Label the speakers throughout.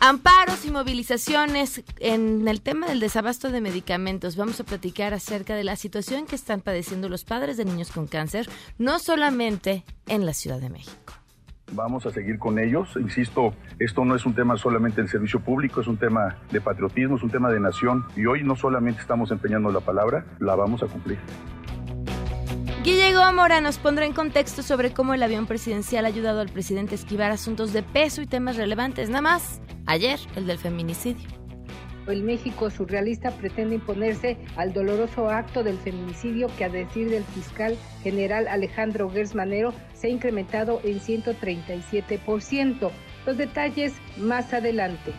Speaker 1: Amparos y movilizaciones en el tema del desabasto de medicamentos. Vamos a platicar acerca de la situación que están padeciendo los padres de niños con cáncer, no solamente en la Ciudad de México.
Speaker 2: Vamos a seguir con ellos. Insisto, esto no es un tema solamente del servicio público, es un tema de patriotismo, es un tema de nación. Y hoy no solamente estamos empeñando la palabra, la vamos a cumplir.
Speaker 1: Guille Gómora nos pondrá en contexto sobre cómo el avión presidencial ha ayudado al presidente a esquivar asuntos de peso y temas relevantes. Nada más, ayer, el del feminicidio.
Speaker 3: El México surrealista pretende imponerse al doloroso acto del feminicidio que a decir del fiscal general Alejandro Gersmanero se ha incrementado en 137%. Los detalles más adelante.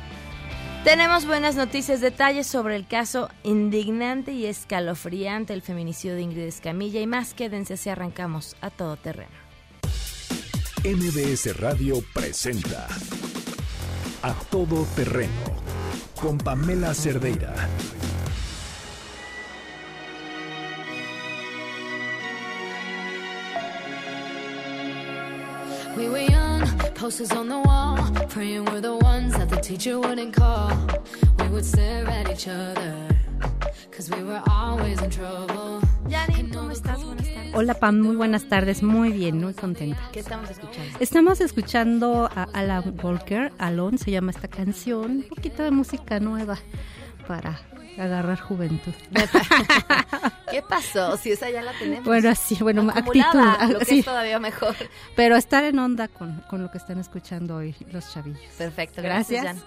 Speaker 1: Tenemos buenas noticias, detalles sobre el caso indignante y escalofriante el feminicidio de Ingrid Escamilla y más. Quédense si arrancamos a todo terreno.
Speaker 4: MBS Radio presenta A Todo Terreno con Pamela Cerdeira.
Speaker 5: Posters on the wall, praying we're the ones that the teacher wouldn't call. We would stare at each other, cause we were always in trouble.
Speaker 1: Yani, ¿cómo estás? Buenas tardes.
Speaker 6: Hola Pam, muy buenas tardes, muy bien, muy contenta.
Speaker 1: ¿Qué estamos escuchando?
Speaker 6: Estamos escuchando a Alan Walker, Alone se llama esta canción, un poquito de música nueva para agarrar juventud.
Speaker 1: ¿Qué pasó? Si esa ya la tenemos.
Speaker 6: Bueno, así, bueno,
Speaker 1: Acumulada,
Speaker 6: actitud.
Speaker 1: Lo que
Speaker 6: sí.
Speaker 1: es todavía mejor.
Speaker 6: Pero estar en onda con, con lo que están escuchando hoy los chavillos.
Speaker 1: Perfecto, gracias,
Speaker 6: Gracias.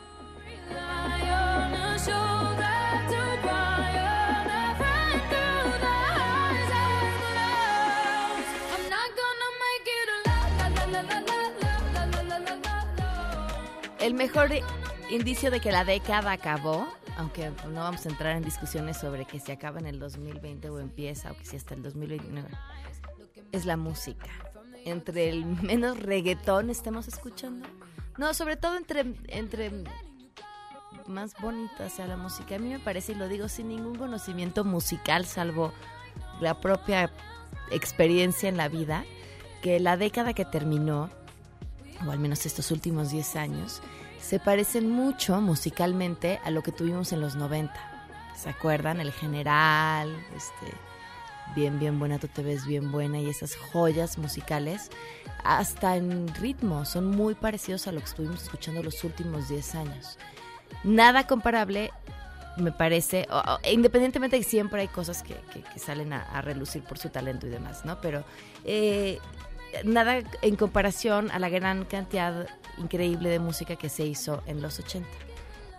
Speaker 1: El mejor indicio de que la década acabó, aunque no vamos a entrar en discusiones sobre que si acaba en el 2020 o empieza o que si hasta el 2029, es la música. Entre el menos reggaetón estemos escuchando. No, sobre todo entre, entre más bonita sea la música. A mí me parece, y lo digo sin ningún conocimiento musical, salvo la propia experiencia en la vida, que la década que terminó, o al menos estos últimos 10 años, se parecen mucho musicalmente a lo que tuvimos en los 90. ¿Se acuerdan? El general, este, bien, bien buena, tú te ves bien buena, y esas joyas musicales, hasta en ritmo, son muy parecidos a lo que estuvimos escuchando los últimos 10 años. Nada comparable, me parece, o- independientemente de que siempre hay cosas que, que- salen a, a relucir por su talento y demás, ¿no? Pero eh, nada en comparación a la gran cantidad increíble de música que se hizo en los 80.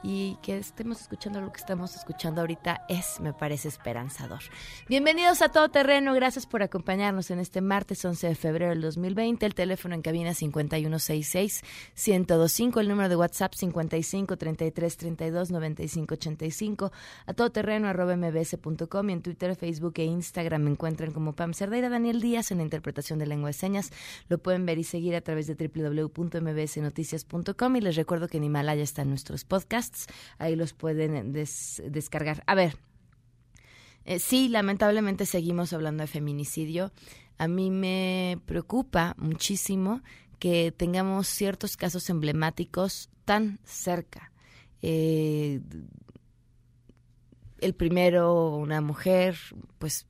Speaker 1: Y que estemos escuchando lo que estamos escuchando ahorita es, me parece, esperanzador. Bienvenidos a Todo Terreno, gracias por acompañarnos en este martes 11 de febrero del 2020. El teléfono en cabina 5166-1025, el número de WhatsApp 5533329585, a todoterreno arroba mbs.com y en Twitter, Facebook e Instagram me encuentran como Pam Cerdeira, Daniel Díaz en la interpretación de lengua de señas. Lo pueden ver y seguir a través de www.mbsnoticias.com y les recuerdo que en Himalaya están nuestros podcasts, ahí los pueden des- descargar. A ver, eh, sí, lamentablemente seguimos hablando de feminicidio. A mí me preocupa muchísimo que tengamos ciertos casos emblemáticos tan cerca. Eh, el primero, una mujer, pues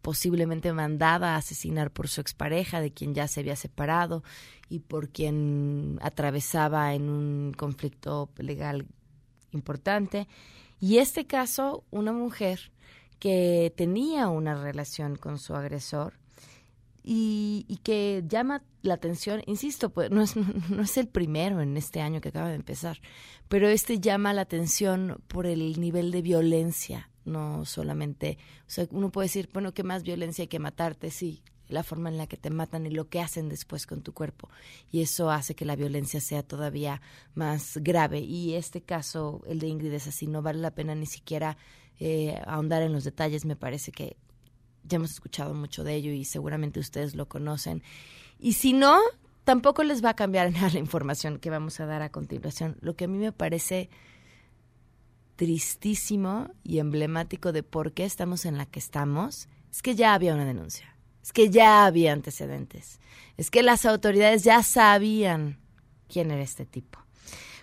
Speaker 1: posiblemente mandada a asesinar por su expareja, de quien ya se había separado y por quien atravesaba en un conflicto legal importante. Y este caso, una mujer que tenía una relación con su agresor y, y que llama la atención, insisto, pues no es, no es el primero en este año que acaba de empezar, pero este llama la atención por el nivel de violencia, no solamente, o sea, uno puede decir, bueno, ¿qué más violencia hay que matarte? Sí, la forma en la que te matan y lo que hacen después con tu cuerpo. Y eso hace que la violencia sea todavía más grave. Y este caso, el de Ingrid, es así, no vale la pena ni siquiera eh, ahondar en los detalles, me parece que ya hemos escuchado mucho de ello y seguramente ustedes lo conocen. Y si no, tampoco les va a cambiar nada la información que vamos a dar a continuación. Lo que a mí me parece tristísimo y emblemático de por qué estamos en la que estamos es que ya había una denuncia, es que ya había antecedentes, es que las autoridades ya sabían quién era este tipo.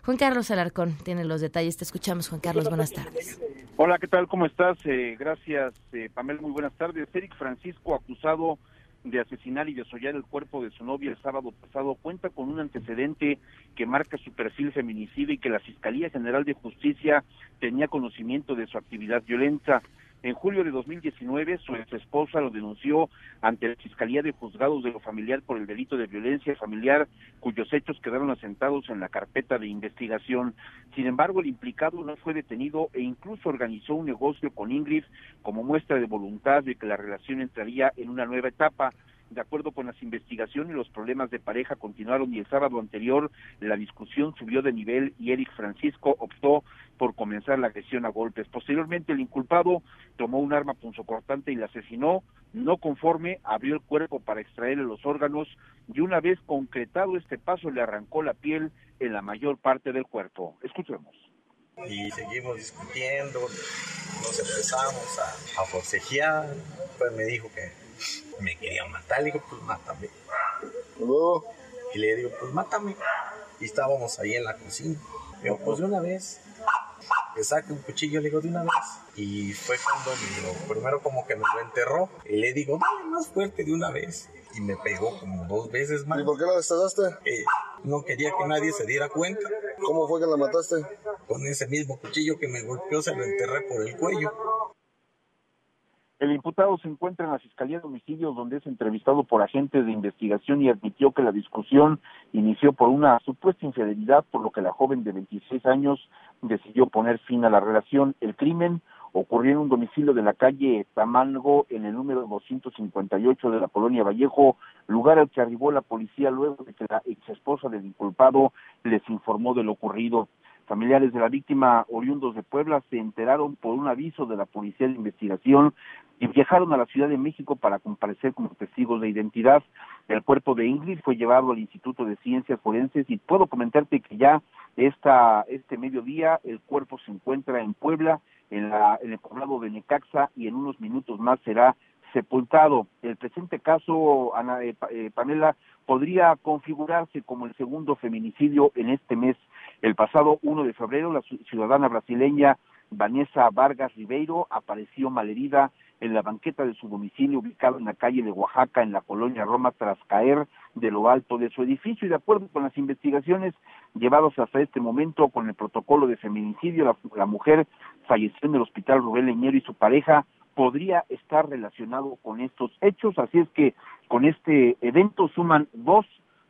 Speaker 1: Juan Carlos Alarcón tiene los detalles. Te escuchamos, Juan Carlos. Buenas tardes.
Speaker 7: Hola, ¿qué tal? ¿Cómo estás? Eh, gracias, eh, Pamela. Muy buenas tardes. Eric Francisco, acusado de asesinar y desollar el cuerpo de su novia el sábado pasado, cuenta con un antecedente que marca su perfil feminicida y que la Fiscalía General de Justicia tenía conocimiento de su actividad violenta. En julio de 2019, su ex esposa lo denunció ante la Fiscalía de Juzgados de lo Familiar por el delito de violencia familiar, cuyos hechos quedaron asentados en la carpeta de investigación. Sin embargo, el implicado no fue detenido e incluso organizó un negocio con Ingrid como muestra de voluntad de que la relación entraría en una nueva etapa. De acuerdo con las investigaciones, los problemas de pareja continuaron y el sábado anterior la discusión subió de nivel y Eric Francisco optó por comenzar la agresión a golpes. Posteriormente, el inculpado tomó un arma punzocortante y la asesinó. No conforme, abrió el cuerpo para extraerle los órganos y una vez concretado este paso le arrancó la piel en la mayor parte del cuerpo. Escuchemos.
Speaker 8: Y seguimos discutiendo, nos empezamos a, a pues me dijo que me quería matar, le digo, pues mátame. Y le digo, pues mátame. Y estábamos ahí en la cocina. Digo, pues de una vez. Que saque un cuchillo, le digo, de una vez. Y fue cuando lo primero como que me lo enterró. Y le digo, dale más fuerte de una vez. Y me pegó como dos veces más.
Speaker 9: ¿Y por qué la destazaste?
Speaker 8: Eh, no quería que nadie se diera cuenta.
Speaker 9: ¿Cómo fue que la mataste?
Speaker 8: Con ese mismo cuchillo que me golpeó, se lo enterré por el cuello.
Speaker 7: El imputado se encuentra en la Fiscalía de Homicidios, donde es entrevistado por agentes de investigación y admitió que la discusión inició por una supuesta infidelidad, por lo que la joven de 26 años decidió poner fin a la relación. El crimen ocurrió en un domicilio de la calle Tamango, en el número 258 de la colonia Vallejo, lugar al que arribó la policía luego de que la ex esposa del inculpado les informó de lo ocurrido. Familiares de la víctima, oriundos de Puebla, se enteraron por un aviso de la Policía de Investigación y viajaron a la Ciudad de México para comparecer como testigos de identidad. El cuerpo de Ingrid fue llevado al Instituto de Ciencias Forenses y puedo comentarte que ya esta, este mediodía el cuerpo se encuentra en Puebla, en, la, en el poblado de Necaxa y en unos minutos más será sepultado. El presente caso, Ana, eh, eh, Pamela, podría configurarse como el segundo feminicidio en este mes. El pasado 1 de febrero, la ciudadana brasileña Vanessa Vargas Ribeiro apareció malherida en la banqueta de su domicilio ubicado en la calle de Oaxaca, en la colonia Roma, tras caer de lo alto de su edificio. Y de acuerdo con las investigaciones llevadas hasta este momento con el protocolo de feminicidio, la, la mujer falleció en el hospital Rubén Leñero y su pareja podría estar relacionado con estos hechos. Así es que con este evento suman dos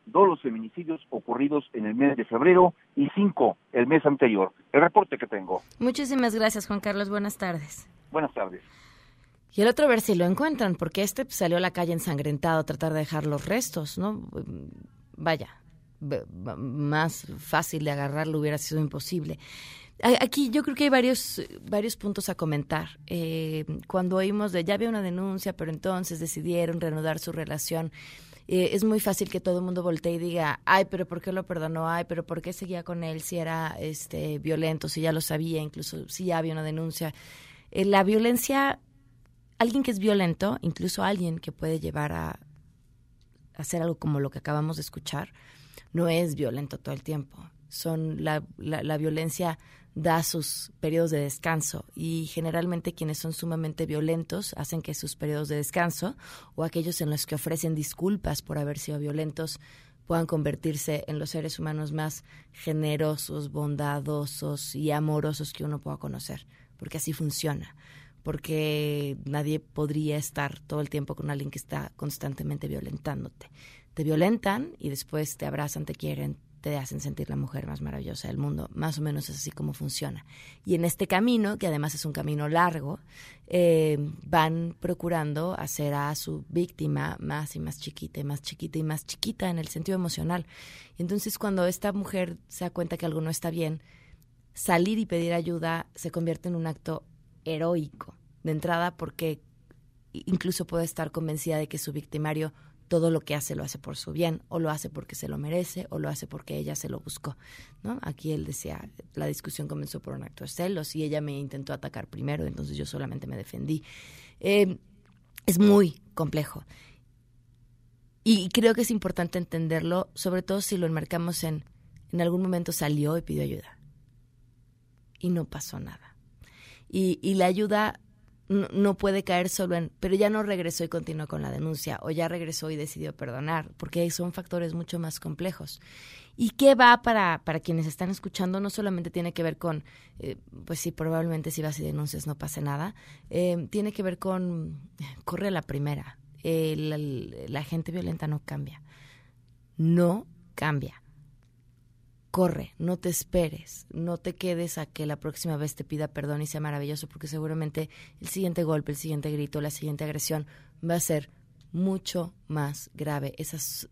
Speaker 7: dos los feminicidios ocurridos en el mes de febrero y cinco el mes anterior. El reporte que tengo.
Speaker 1: Muchísimas gracias, Juan Carlos. Buenas tardes.
Speaker 7: Buenas tardes.
Speaker 1: Y el otro a ver si lo encuentran, porque este salió a la calle ensangrentado a tratar de dejar los restos, ¿no? Vaya, más fácil de agarrarlo hubiera sido imposible. Aquí yo creo que hay varios, varios puntos a comentar. Eh, cuando oímos de ya había una denuncia, pero entonces decidieron reanudar su relación, eh, es muy fácil que todo el mundo voltee y diga, ay, pero ¿por qué lo perdonó? Ay, pero ¿por qué seguía con él si era este violento, si ya lo sabía, incluso si ya había una denuncia? Eh, la violencia, alguien que es violento, incluso alguien que puede llevar a hacer algo como lo que acabamos de escuchar, no es violento todo el tiempo. Son la, la, la violencia da sus periodos de descanso. Y generalmente quienes son sumamente violentos hacen que sus periodos de descanso o aquellos en los que ofrecen disculpas por haber sido violentos puedan convertirse en los seres humanos más generosos, bondadosos y amorosos que uno pueda conocer, porque así funciona, porque nadie podría estar todo el tiempo con alguien que está constantemente violentándote. Te violentan y después te abrazan, te quieren, te hacen sentir la mujer más maravillosa del mundo. Más o menos es así como funciona. Y en este camino, que además es un camino largo, eh, van procurando hacer a su víctima más y más chiquita y más chiquita y más chiquita en el sentido emocional. Y entonces cuando esta mujer se da cuenta que algo no está bien, salir y pedir ayuda se convierte en un acto heroico de entrada porque incluso puede estar convencida de que su victimario todo lo que hace lo hace por su bien, o lo hace porque se lo merece, o lo hace porque ella se lo buscó. ¿no? Aquí él decía, la discusión comenzó por un acto de celos y ella me intentó atacar primero, entonces yo solamente me defendí. Eh, es muy complejo. Y creo que es importante entenderlo, sobre todo si lo enmarcamos en, en algún momento salió y pidió ayuda. Y no pasó nada. Y, y la ayuda no, puede caer solo en, pero ya no regresó y continuó con la denuncia, o ya regresó y decidió perdonar, porque son factores mucho más complejos. ¿Y qué va para, para quienes están escuchando? No solamente tiene que ver con, eh, pues sí, probablemente si vas y denuncias no pase nada, eh, tiene que ver con, corre la primera, la gente violenta no cambia, no cambia corre, no te esperes, no te quedes a que la próxima vez te pida perdón y sea maravilloso, porque seguramente el siguiente golpe, el siguiente grito, la siguiente agresión va a ser mucho más grave. Esas,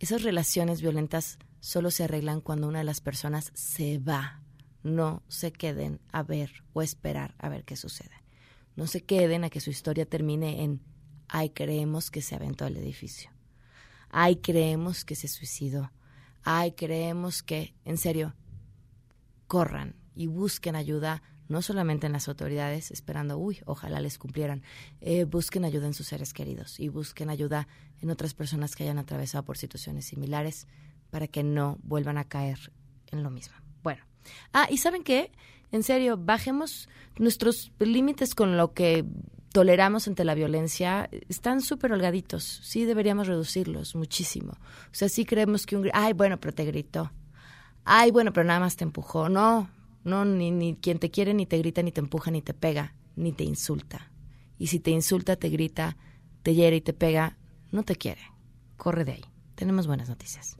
Speaker 1: esas relaciones violentas solo se arreglan cuando una de las personas se va. No se queden a ver o esperar a ver qué sucede. No se queden a que su historia termine en ay, creemos que se aventó al edificio. Ay, creemos que se suicidó ay, creemos que, en serio, corran y busquen ayuda, no solamente en las autoridades, esperando, uy, ojalá les cumplieran, eh, busquen ayuda en sus seres queridos y busquen ayuda en otras personas que hayan atravesado por situaciones similares para que no vuelvan a caer en lo mismo. Bueno, ah, y ¿saben qué? En serio, bajemos nuestros límites con lo que toleramos ante la violencia están súper holgaditos. Sí deberíamos reducirlos muchísimo. O sea, sí creemos que un... Ay, bueno, pero te gritó. Ay, bueno, pero nada más te empujó. No, no, ni, ni quien te quiere ni te grita, ni te empuja, ni te pega, ni te insulta. Y si te insulta, te grita, te hiere y te pega, no te quiere. Corre de ahí. Tenemos buenas noticias.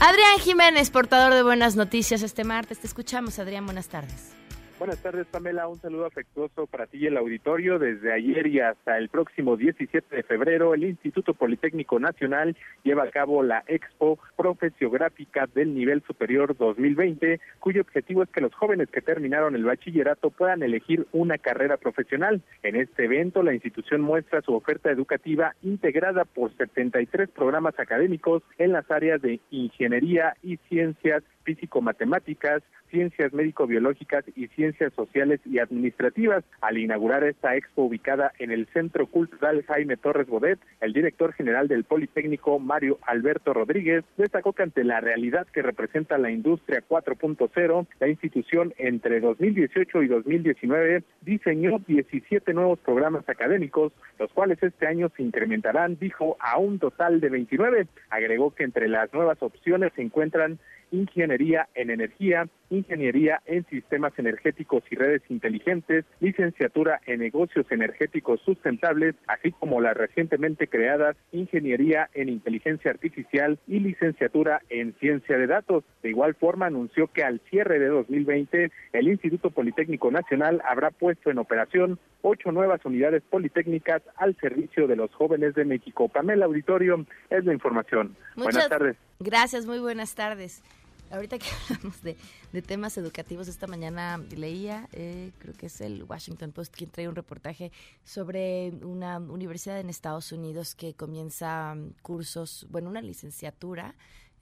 Speaker 1: Adrián Jiménez, portador de buenas noticias este martes. Te escuchamos, Adrián. Buenas tardes.
Speaker 10: Buenas tardes, Pamela. Un saludo afectuoso para ti y el auditorio. Desde ayer y hasta el próximo 17 de febrero, el Instituto Politécnico Nacional lleva a cabo la Expo Profesiográfica del Nivel Superior 2020, cuyo objetivo es que los jóvenes que terminaron el bachillerato puedan elegir una carrera profesional. En este evento, la institución muestra su oferta educativa integrada por 73 programas académicos en las áreas de ingeniería y ciencias físico-matemáticas, ciencias médico-biológicas y ciencias sociales y administrativas. Al inaugurar esta expo ubicada en el Centro Cultural Jaime Torres Bodet, el director general del Politécnico, Mario Alberto Rodríguez, destacó que ante la realidad que representa la industria 4.0, la institución entre 2018 y 2019 diseñó 17 nuevos programas académicos, los cuales este año se incrementarán, dijo, a un total de 29. Agregó que entre las nuevas opciones se encuentran ingeniería en energía, ingeniería en sistemas energéticos y redes inteligentes, licenciatura en negocios energéticos sustentables, así como las recientemente creadas ingeniería en inteligencia artificial y licenciatura en ciencia de datos. De igual forma, anunció que al cierre de 2020, el Instituto Politécnico Nacional habrá puesto en operación ocho nuevas unidades politécnicas al servicio de los jóvenes de México. Pamela Auditorio es la información. buenas tardes.
Speaker 1: Gracias, muy buenas tardes. Ahorita que hablamos de, temas educativos, esta mañana leía, eh, creo que es el Washington Post quien trae un reportaje sobre una universidad en Estados Unidos que comienza mm, cursos, bueno, una licenciatura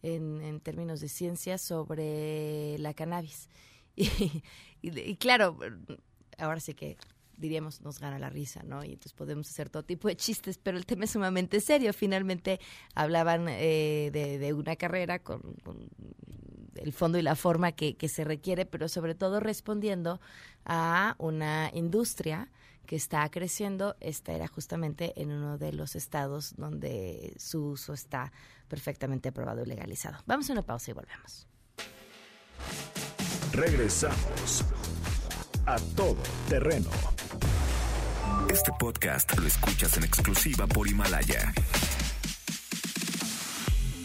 Speaker 1: en, términos de ciencia sobre la cannabis. y claro, ahora sí que diríamos, nos gana la risa, ¿no? Y entonces podemos hacer todo tipo de chistes, pero el tema es sumamente serio. Finalmente hablaban eh, de, una carrera con, el fondo y la forma que, se requiere, pero sobre todo respondiendo a una industria que está creciendo. Esta era justamente en uno de los estados donde su uso está perfectamente aprobado y legalizado. Vamos a una pausa y volvemos.
Speaker 4: Regresamos a todo terreno
Speaker 11: Este podcast lo escuchas en exclusiva por Himalaya.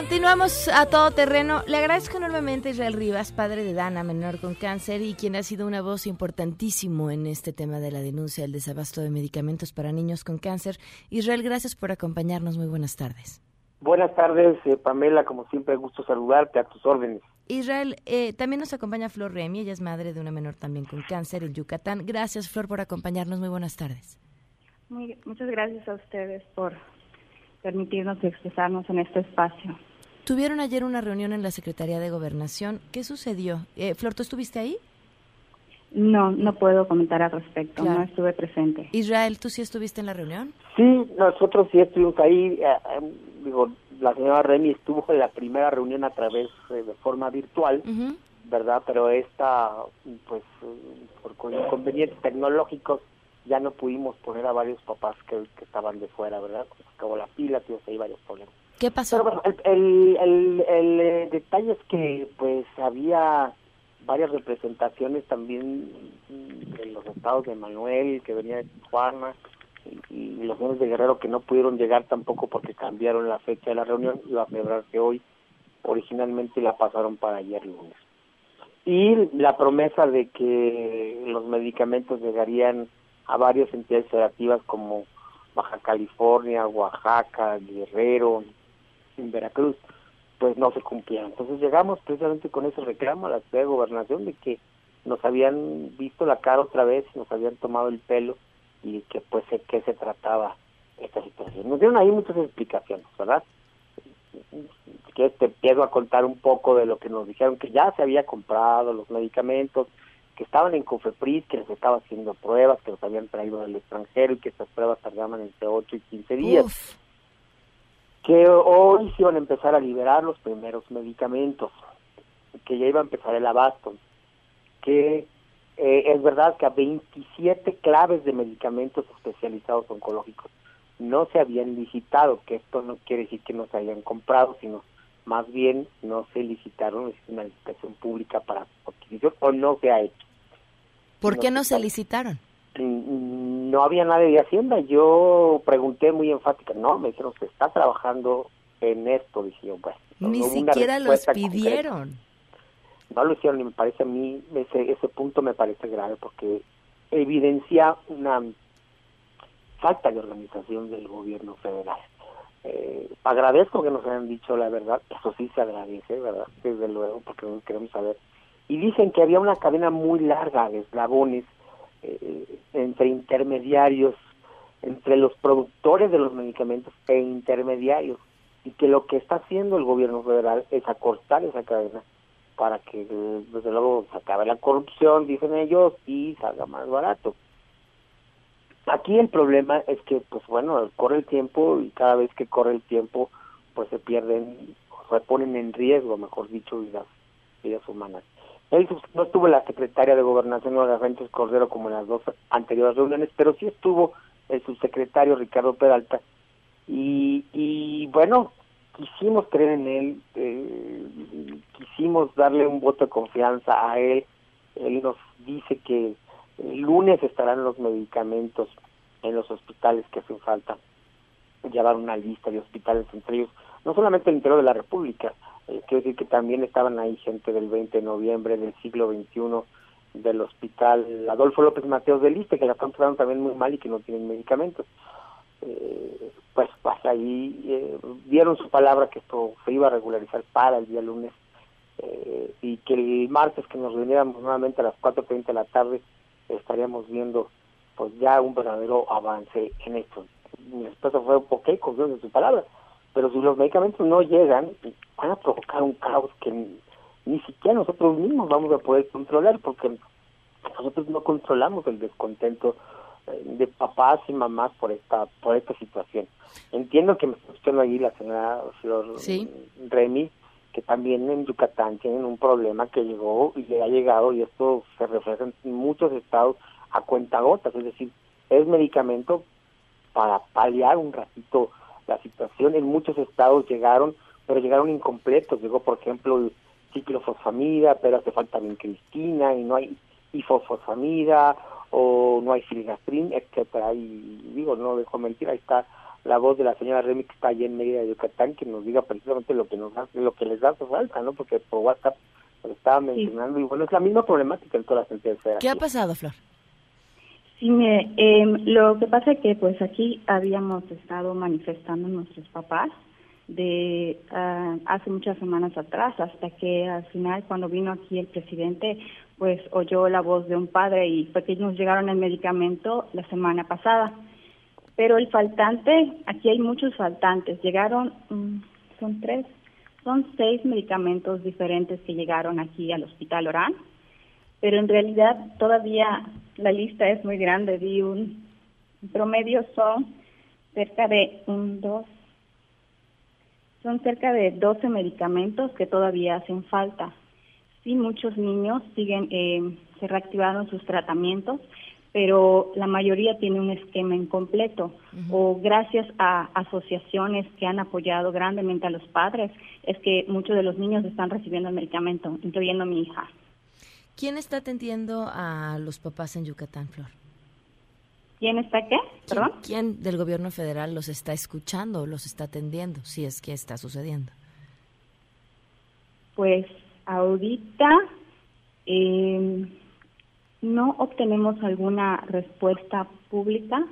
Speaker 1: Continuamos a todo terreno. Le agradezco enormemente a Israel Rivas, padre de Dana, menor con cáncer, y quien ha sido una voz importantísimo en este tema de la denuncia del desabasto de medicamentos para niños con cáncer. Israel, gracias por acompañarnos. Muy buenas tardes.
Speaker 12: Buenas tardes, eh, Pamela. Como siempre, gusto saludarte a tus órdenes.
Speaker 1: Israel, eh, también nos acompaña Flor Remy. Ella es madre de una menor también con cáncer en Yucatán. Gracias, Flor, por acompañarnos. Muy buenas tardes.
Speaker 13: Muy, muchas gracias a ustedes por permitirnos expresarnos en este espacio.
Speaker 1: Tuvieron ayer una reunión en la Secretaría de Gobernación. ¿Qué sucedió? Eh, Flor, ¿tú estuviste ahí?
Speaker 13: No, no puedo comentar al respecto, no estuve presente.
Speaker 1: Israel, ¿tú sí estuviste en la reunión?
Speaker 12: Sí, nosotros sí estuvimos ahí. Eh, eh, digo, la señora Remy estuvo en la primera reunión a través de forma virtual, ¿verdad? Pero esta, pues, por inconvenientes tecnológicos, ya no pudimos poner a varios papás que, estaban de fuera, ¿verdad? Se acabó la pila, tuvimos ahí varios problemas.
Speaker 1: ¿Qué pasó?
Speaker 12: El, el, el, eh, detalle es que pues había varias representaciones también en los estados de Manuel, que venía de Tijuana, y, los niños de Guerrero que no pudieron llegar tampoco porque cambiaron la fecha de la reunión, iba a celebrarse hoy, originalmente la pasaron para ayer lunes. Y la promesa de que los medicamentos llegarían a varias entidades federativas como Baja California, Oaxaca, Guerrero, en Veracruz, pues no se cumplieron. Entonces llegamos precisamente con ese reclamo a la ciudad de gobernación de que nos habían visto la cara otra vez, nos habían tomado el pelo y que pues de qué se trataba esta situación. Nos dieron ahí muchas explicaciones, ¿verdad? Que te empiezo a contar un poco de lo que nos dijeron, que ya se había comprado los medicamentos, que estaban en Cofepris, que les estaba haciendo pruebas, que los habían traído del extranjero y que estas pruebas tardaban entre 8 y 15 días. Que hoy se iban a empezar a liberar los primeros medicamentos, que ya iba a empezar el abasto, que eh, es verdad que a 27 claves de medicamentos especializados oncológicos no se habían licitado, que esto no quiere decir que no se hayan comprado, sino más bien no se licitaron, es una licitación pública para adquisición o no se ha hecho.
Speaker 1: ¿Por qué no se licitaron?
Speaker 12: Mm, no había nadie de Hacienda. Yo pregunté muy enfática, no, me dijeron, se está trabajando en esto. Dije yo, bueno.
Speaker 1: Ni siquiera los pidieron.
Speaker 12: No lo hicieron y me parece a mí, ese, ese punto me parece grave porque evidencia una falta de organización del gobierno federal. Eh, agradezco que nos hayan dicho la verdad, eso sí se agradece, ¿verdad? Desde luego, porque queremos saber y dicen que había una cadena muy larga de eslabones eh, entre intermediarios, entre los productores de los medicamentos e intermediarios, y que lo que está haciendo el gobierno federal es acortar esa cadena para que desde luego se acabe la corrupción, dicen ellos, y salga más barato. Aquí el problema es que, pues bueno, corre el tiempo y cada vez que corre el tiempo, pues se pierden, se ponen en riesgo, mejor dicho, vidas, vidas humanas. Él no estuvo la secretaria de Gobernación, de Fuentes Cordero, como en las dos anteriores reuniones, pero sí estuvo el subsecretario Ricardo Peralta. Y, y bueno, quisimos creer en él, eh, quisimos darle un voto de confianza a él. Él nos dice que el lunes estarán los medicamentos en los hospitales que hacen falta. Llevar una lista de hospitales entre ellos, no solamente el interior de la República, eh, quiero decir que también estaban ahí gente del 20 de noviembre del siglo XXI del hospital Adolfo López Mateos del Liste, que la están tratando también muy mal y que no tienen medicamentos. Eh, pues, pues ahí eh, dieron su palabra que esto se iba a regularizar para el día lunes eh, y que el martes que nos reuniéramos nuevamente a las 4.30 de la tarde estaríamos viendo pues ya un verdadero avance en esto. Mi respuesta fue, ok, confío en su palabra pero si los medicamentos no llegan, van a provocar un caos que ni, siquiera nosotros mismos vamos a poder controlar, porque nosotros no controlamos el descontento eh, de papás y mamás por esta por esta situación. Entiendo que me está escuchando ahí la señora Flor Remy, que también en Yucatán tienen un problema que llegó y le ha llegado, y esto se refleja en muchos estados, a cuentagotas, es decir, es medicamento para paliar un ratito la situación. En muchos estados llegaron, pero llegaron incompletos. Llegó, por ejemplo, el ciclofosfamida, pero hace falta vincristina y no hay ifosfamida o no hay filgastrin, etcétera. Y digo, no dejo mentir, ahí está la voz de la señora Remy que está allá en Mérida, Yucatán, que nos diga precisamente lo que nos lo que les da falta, ¿no? Porque por WhatsApp lo estaba mencionando y bueno, es la misma problemática en todas las entidades
Speaker 1: ¿Qué ha pasado, Flor?
Speaker 13: Sí, mire, em, lo que pasa es que pues aquí habíamos estado manifestando nuestros papás de ah, hace muchas semanas atrás hasta que al final cuando vino aquí el presidente pues oyó la voz de un padre y fue que nos llegaron el medicamento la semana pasada. Pero el faltante aquí hay muchos faltantes llegaron mm, son tres son seis medicamentos diferentes que llegaron aquí al hospital Orán pero en realidad todavía la lista es muy grande vi un promedio son cerca de un dos son cerca de 12 medicamentos que todavía hacen falta. Sí, muchos niños siguen, eh, se reactivaron sus tratamientos, pero la mayoría tiene un esquema incompleto o gracias a asociaciones que han apoyado grandemente a los padres es que muchos de los niños están recibiendo el medicamento, incluyendo mi hija.
Speaker 1: ¿Quién está atendiendo a los papás en Yucatán, Flor?
Speaker 13: ¿Quién está qué?
Speaker 1: ¿Perdón? ¿Quién, del gobierno federal los está escuchando o los está atendiendo, si es que está sucediendo?
Speaker 13: Pues ahorita em, no obtenemos alguna respuesta pública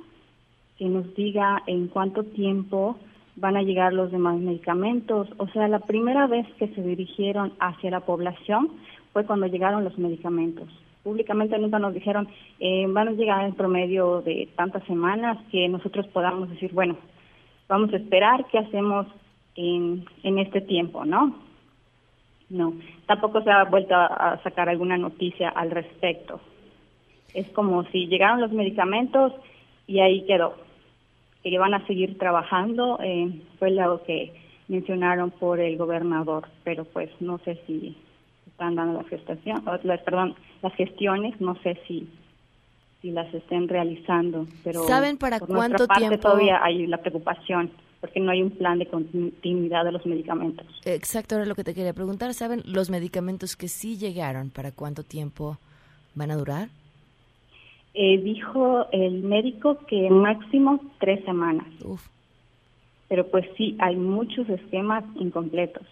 Speaker 13: que nos diga en cuánto tiempo van a llegar los demás medicamentos. O sea, la primera vez que se dirigieron hacia la población fue cuando llegaron los medicamentos públicamente nunca nos dijeron, eh, van a llegar en promedio de tantas semanas que nosotros podamos decir, bueno, vamos a esperar qué hacemos en, en este tiempo, ¿no? No, tampoco se ha vuelto a sacar alguna noticia al respecto. Es como si llegaron los medicamentos y ahí quedó. Que van a seguir trabajando, eh, fue lo que mencionaron por el gobernador, pero pues no sé si están dando la gestación, las, perdón, las gestiones, no sé si si las estén realizando, pero
Speaker 1: ¿saben para cuánto
Speaker 13: tiempo todavía hay la preocupación? porque no hay un plan de continuidad de los medicamentos.
Speaker 1: Exacto, era lo que te quería preguntar. ¿Saben los medicamentos que sí llegaron, para cuánto tiempo van a durar?
Speaker 13: Eh, dijo el médico que máximo tres semanas. Uf. Pero pues sí, hay muchos esquemas incompletos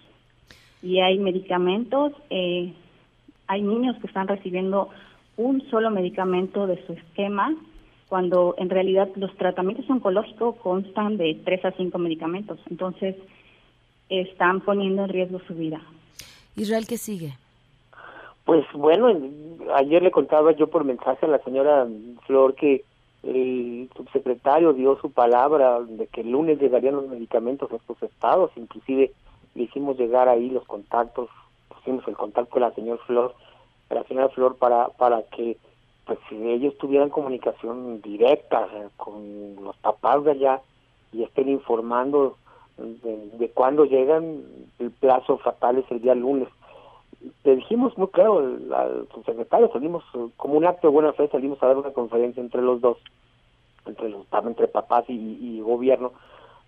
Speaker 13: y hay medicamentos, eh, hay niños que están recibiendo un solo medicamento de su esquema, cuando en realidad los tratamientos oncológicos constan de tres a cinco medicamentos. Entonces, están poniendo en riesgo su vida.
Speaker 1: Israel, ¿qué sigue?
Speaker 12: Pues bueno, ayer le contaba yo por mensaje a la señora Flor que el subsecretario dio su palabra de que el lunes llegarían los medicamentos a estos estados, inclusive le hicimos llegar ahí los contactos, pusimos el contacto de la señora Flor, la señora Flor para, para que pues ellos tuvieran comunicación directa con los papás de allá y estén informando de, de cuándo llegan, el plazo fatal es el día lunes. Le dijimos muy claro al subsecretario, salimos como un acto de buena fe, salimos a dar una conferencia entre los dos, entre los entre papás y gobierno,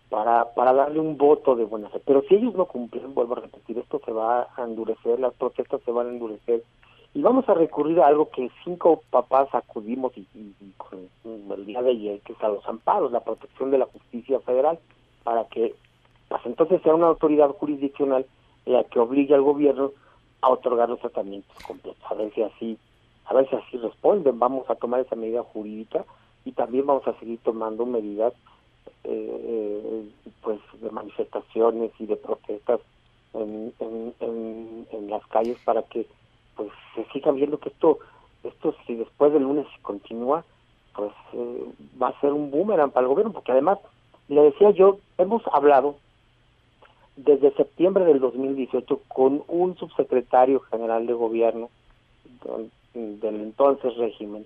Speaker 12: para, para darle un voto de buena fe. Pero si ellos no cumplen, vuelvo a repetir, esto se va a endurecer, las protestas se van a endurecer y vamos a recurrir a algo que cinco papás acudimos y, con el día de ayer, que es a los amparos, la protección de la justicia federal, para que pues entonces sea una autoridad jurisdiccional la que obligue al gobierno a otorgar los tratamientos completos, a ver si así, a ver si así responden, vamos a tomar esa medida jurídica y también vamos a seguir tomando medidas eh, pues de manifestaciones y de protestas en, en, las calles para que pues se siga viendo que esto esto si después del lunes continúa pues eh, va a ser un boomerang para el gobierno porque además le decía yo hemos hablado desde septiembre del 2018 con un subsecretario general de gobierno del entonces régimen.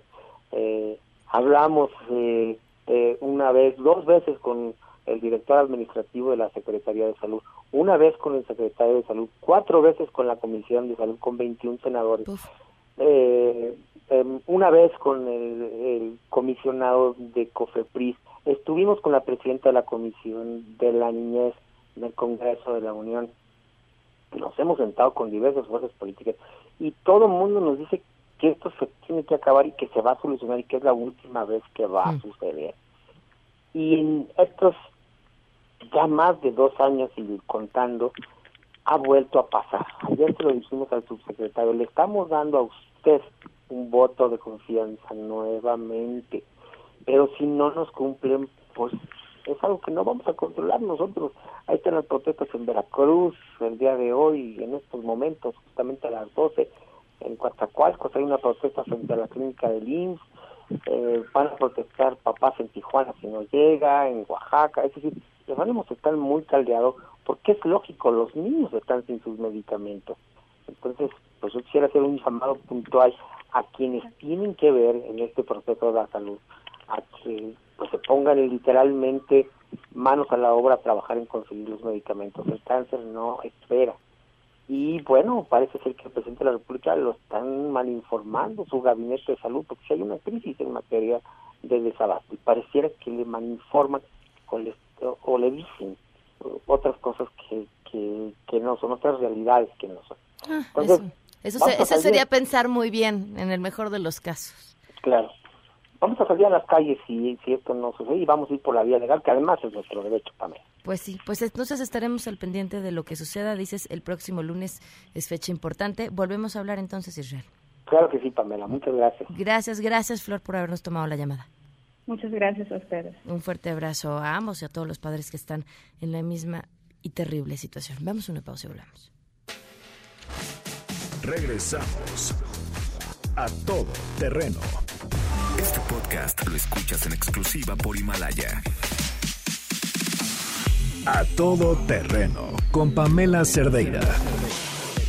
Speaker 12: Eh, hablamos eh, eh, una vez, dos veces con el director administrativo de la Secretaría de Salud, una vez con el secretario de Salud, cuatro veces con la Comisión de Salud con 21 senadores. Eh, em, una vez con el, el, comisionado de COFEPRIS, estuvimos con la presidenta de la Comisión de la Niñez del Congreso de la Unión, nos hemos sentado con diversas fuerzas políticas y todo el mundo nos dice que esto se tiene que acabar y que se va a solucionar y que es la última vez que va a mm. suceder. Y en estos ya más de dos años y contando, ha vuelto a pasar. Ayer se lo dijimos al subsecretario, le estamos dando a usted un voto de confianza nuevamente, pero si no nos cumplen, pues es algo que no vamos a controlar nosotros. Ahí están las protestas en Veracruz el día de hoy, en estos momentos, justamente a las 12, en Coatzacoalcos hay una protesta frente a la clínica del IMSS, eh, van a protestar papás en Tijuana si no llega, en Oaxaca, es decir, los ánimos están muy caldeados porque es lógico, los niños están sin sus medicamentos. Entonces, pues yo quisiera hacer un llamado puntual a quienes tienen que ver en este proceso de la salud, a que pues se pongan literalmente manos a la obra a trabajar en conseguir los medicamentos. El cáncer no espera. Y bueno, parece ser que el presidente de la República lo están mal informando, su gabinete de salud, porque si hay una crisis en materia de desabasto y pareciera que le malinforman o le, o le dicen otras cosas que, que, no son, otras realidades que no son.
Speaker 1: Ah, eso, eso, sería pensar muy bien, en el mejor de los casos.
Speaker 12: Claro. Vamos a salir a las calles si, si esto no sucede y vamos a ir por la vía legal, que además es nuestro derecho también.
Speaker 1: Pues sí, pues entonces estaremos al pendiente de lo que suceda. Dices, el próximo lunes es fecha importante. Volvemos a hablar entonces, Israel.
Speaker 12: Claro que sí, Pamela. Muchas gracias.
Speaker 1: Gracias, gracias, Flor, por habernos tomado la llamada.
Speaker 13: Muchas gracias a ustedes.
Speaker 1: Un fuerte abrazo a ambos y a todos los padres que están en la misma y terrible situación. Vamos a una pausa y volvemos.
Speaker 4: Regresamos a todo terreno.
Speaker 11: Este podcast lo escuchas en exclusiva por Himalaya.
Speaker 4: A todo terreno con Pamela Cerdeira.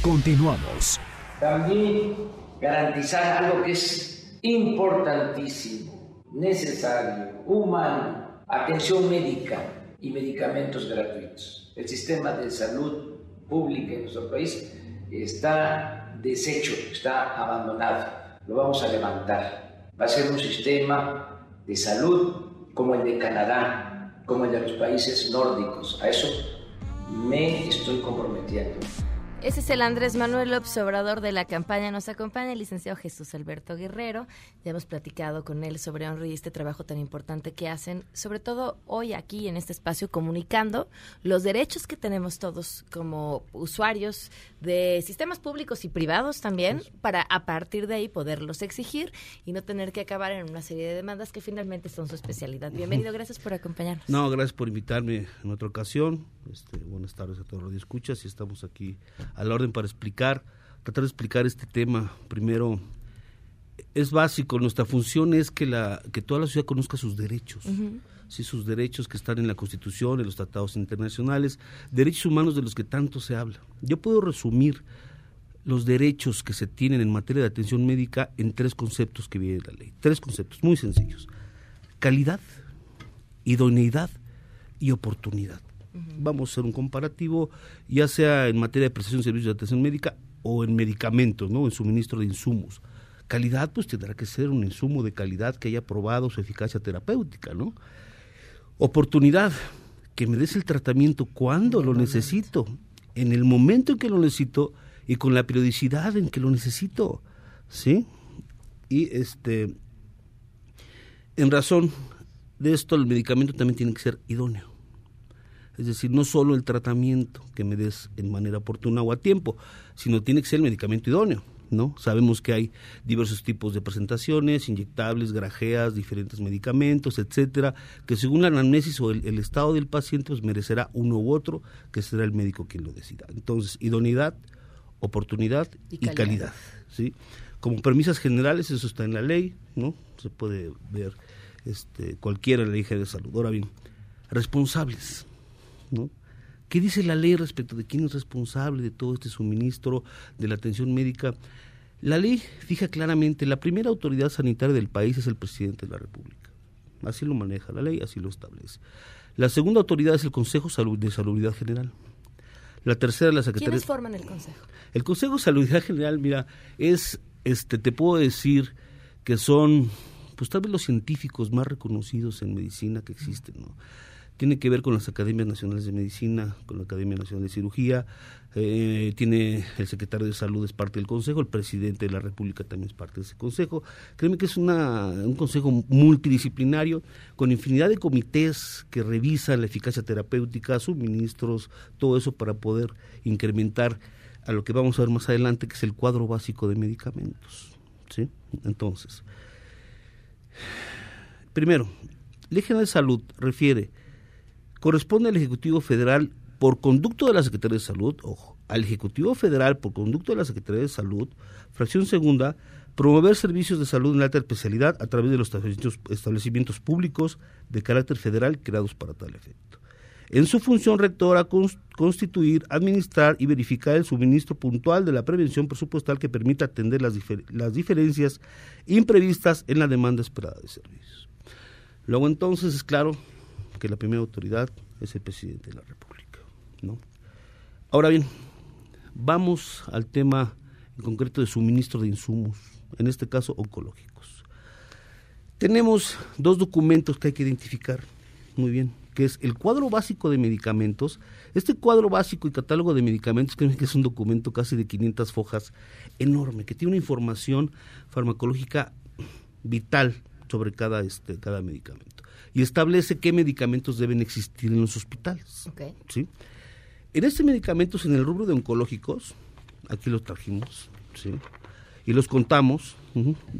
Speaker 4: Continuamos.
Speaker 14: También garantizar algo que es importantísimo necesario, humano, atención médica y medicamentos gratuitos. El sistema de salud pública en nuestro país está deshecho, está abandonado. Lo vamos a levantar. Va a ser un sistema de salud como el de Canadá, como el de los países nórdicos. A eso me estoy comprometiendo.
Speaker 1: Ese es el Andrés Manuel López Obrador de la campaña. Nos acompaña el licenciado Jesús Alberto Guerrero. Ya hemos platicado con él sobre honra y este trabajo tan importante que hacen, sobre todo hoy aquí en este espacio, comunicando los derechos que tenemos todos como usuarios de sistemas públicos y privados también, para a partir de ahí poderlos exigir y no tener que acabar en una serie de demandas que finalmente son su especialidad. Bienvenido, gracias por acompañarnos.
Speaker 15: No, gracias por invitarme en otra ocasión. Este, buenas tardes a todos los escuchas y estamos aquí al orden para explicar, tratar de explicar este tema. Primero, es básico, nuestra función es que, la, que toda la ciudad conozca sus derechos. Sus derechos que están en la Constitución, en los tratados internacionales, derechos humanos de los que tanto se habla. Yo puedo resumir los derechos que se tienen en materia de atención médica en tres conceptos que viene de la ley. Tres conceptos muy sencillos. Calidad, idoneidad y oportunidad. Vamos a hacer un comparativo, ya sea en materia de prestación de servicios de atención médica o en medicamentos, ¿no? en suministro de insumos. Calidad, pues tendrá que ser un insumo de calidad que haya probado su eficacia terapéutica, ¿no? Oportunidad, que me des el tratamiento cuando lo necesito, en el momento en que lo necesito y con la periodicidad en que lo necesito, ¿sí? Y este, en razón de esto, el medicamento también tiene que ser idóneo. Es decir, no solo el tratamiento que me des en manera oportuna o a tiempo, sino tiene que ser el medicamento idóneo. ¿No? Sabemos que hay diversos tipos de presentaciones, inyectables, grajeas, diferentes medicamentos, etcétera, que según la anamnesis o el, estado del paciente pues merecerá uno u otro, que será el médico quien lo decida. Entonces, idoneidad, oportunidad y, calidad. ¿sí? Como premisas generales, eso está en la ley, ¿no? Se puede ver este, cualquiera en la ley de salud. Ahora bien, responsables. ¿no? ¿Qué dice la ley respecto de quién es responsable de todo este suministro de la atención médica? La ley fija claramente, la primera autoridad sanitaria del país es el presidente de la República. Así lo maneja la ley, así lo establece. La segunda autoridad es el Consejo de Salubridad General. La tercera la Secretaría.
Speaker 1: ¿Quiénes forman el Consejo?
Speaker 15: El Consejo de Salubridad General, mira, es, este, te puedo decir, que son, pues tal vez los científicos más reconocidos en medicina que existen, ¿no? Tiene que ver con las Academias Nacionales de Medicina, con la Academia Nacional de Cirugía, eh, tiene el secretario de Salud es parte del Consejo, el presidente de la República también es parte de ese Consejo. Créeme que es una, un Consejo multidisciplinario con infinidad de comités que revisan la eficacia terapéutica, suministros, todo eso para poder incrementar a lo que vamos a ver más adelante, que es el cuadro básico de medicamentos. ¿sí? Entonces, primero, Ley General de Salud refiere, corresponde al Ejecutivo Federal por conducto de la Secretaría de Salud, ojo, al Ejecutivo Federal por conducto de la Secretaría de Salud, fracción segunda, promover servicios de salud en alta especialidad a través de los establecimientos, públicos de carácter federal creados para tal efecto en su función rectora constituir, administrar y verificar el suministro puntual de la prevención presupuestal que permita atender las, las diferencias imprevistas en la demanda esperada de servicios. Luego entonces es claro que la primera autoridad es el presidente de la República. ¿no? Ahora bien, vamos al tema en concreto de suministro de insumos, en este caso oncológicos. Tenemos dos documentos que hay que identificar. Muy bien que es el cuadro básico de medicamentos. Este cuadro básico y catálogo de medicamentos, que es un documento casi de 500 fojas, enorme, que tiene una información farmacológica vital sobre cada, este, cada medicamento. Y establece qué medicamentos deben existir en los hospitales. ¿sí? En este medicamentos, en el rubro de oncológicos, aquí los trajimos, ¿sí? y los contamos,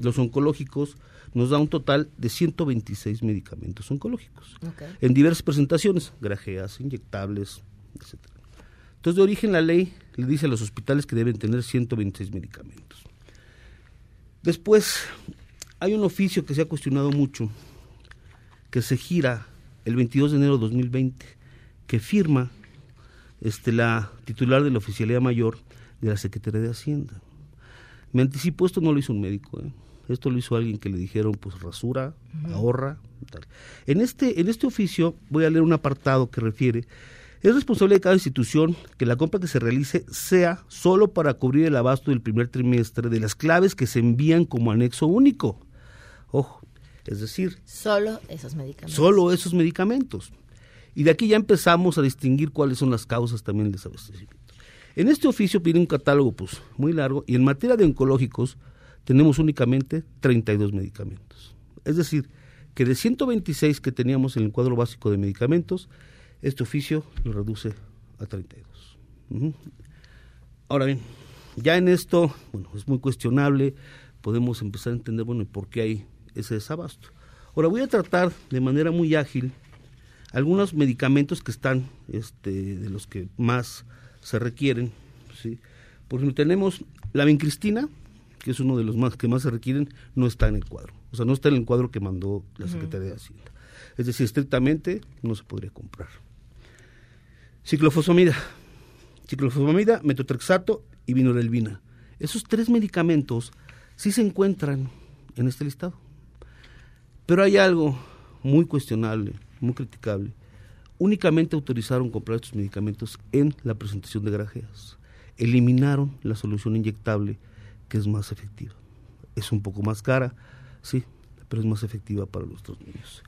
Speaker 15: los oncológicos nos da un total de 126 medicamentos oncológicos en diversas presentaciones, grajeas, inyectables, etc. Entonces, de origen la ley le dice a los hospitales que deben tener 126 medicamentos. Después, hay un oficio que se ha cuestionado mucho, que se gira el 22 de enero de 2020, que firma este, la titular de la oficialidad mayor de la Secretaría de Hacienda. Me anticipo, esto no lo hizo un médico, ¿eh? Esto lo hizo alguien que le dijeron, pues rasura, ahorra. Tal. En, este, en este oficio voy a leer un apartado que refiere, es responsable de cada institución que la compra que se realice sea solo para cubrir el abasto del primer trimestre de las claves que se envían como anexo único. Ojo, es decir...
Speaker 1: Solo esos medicamentos.
Speaker 15: Solo esos medicamentos. Y de aquí ya empezamos a distinguir cuáles son las causas también del desabastecimiento. En este oficio pide un catálogo pues muy largo y en materia de oncológicos tenemos únicamente 32 medicamentos. Es decir, que de 126 que teníamos en el cuadro básico de medicamentos, este oficio lo reduce a 32. Ahora bien, ya en esto, bueno, es muy cuestionable, podemos empezar a entender, bueno, por qué hay ese desabasto. Ahora voy a tratar de manera muy ágil algunos medicamentos que están, este, de los que más se requieren, ¿sí? Por ejemplo, tenemos la vincristina, que es uno de los más que más se requieren, no está en el cuadro. O sea, no está en el cuadro que mandó la Secretaría de Hacienda. Es decir, estrictamente no se podría comprar. Ciclofosfamida, ciclofosfamida, metotrexato y vinorelvina. Esos tres medicamentos sí se encuentran en este listado. Pero hay algo muy cuestionable, muy criticable. Únicamente autorizaron comprar estos medicamentos en la presentación de grajeas. Eliminaron la solución inyectable que es más efectiva. Es un poco más cara, sí, pero es más efectiva para nuestros niños.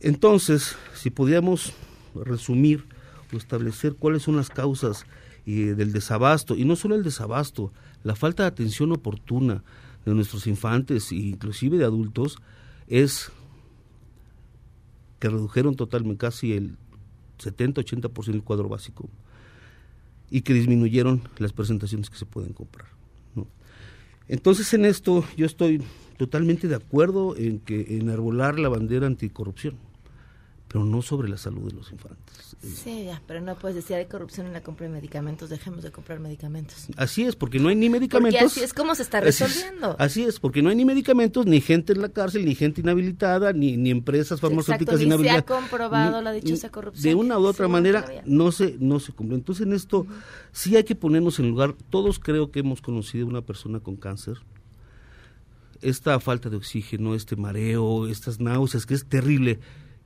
Speaker 15: Entonces, si pudiéramos resumir o establecer cuáles son las causas eh, del desabasto, y no solo el desabasto, la falta de atención oportuna de nuestros infantes e inclusive de adultos, es que redujeron totalmente casi el 70-80% del cuadro básico y que disminuyeron las presentaciones que se pueden comprar. Entonces en esto yo estoy totalmente de acuerdo en que enarbolar la bandera anticorrupción, pero no sobre la salud de los infantes.
Speaker 1: Sí, ya, pero no puedes decir hay corrupción en la compra de medicamentos, dejemos de comprar medicamentos.
Speaker 15: Así es, porque no hay ni medicamentos.
Speaker 1: Porque así es como se está resolviendo.
Speaker 15: Así es, porque no hay ni medicamentos, ni gente en la cárcel, ni gente inhabilitada, ni, ni empresas farmacéuticas
Speaker 1: Exacto,
Speaker 15: inhabilitadas.
Speaker 1: se ha comprobado la dichosa corrupción.
Speaker 15: De una u otra manera no se no se cumple. Entonces en esto sí hay que ponernos en lugar. Todos creo que hemos conocido a una persona con cáncer. Esta falta de oxígeno, este mareo, estas náuseas, que es terrible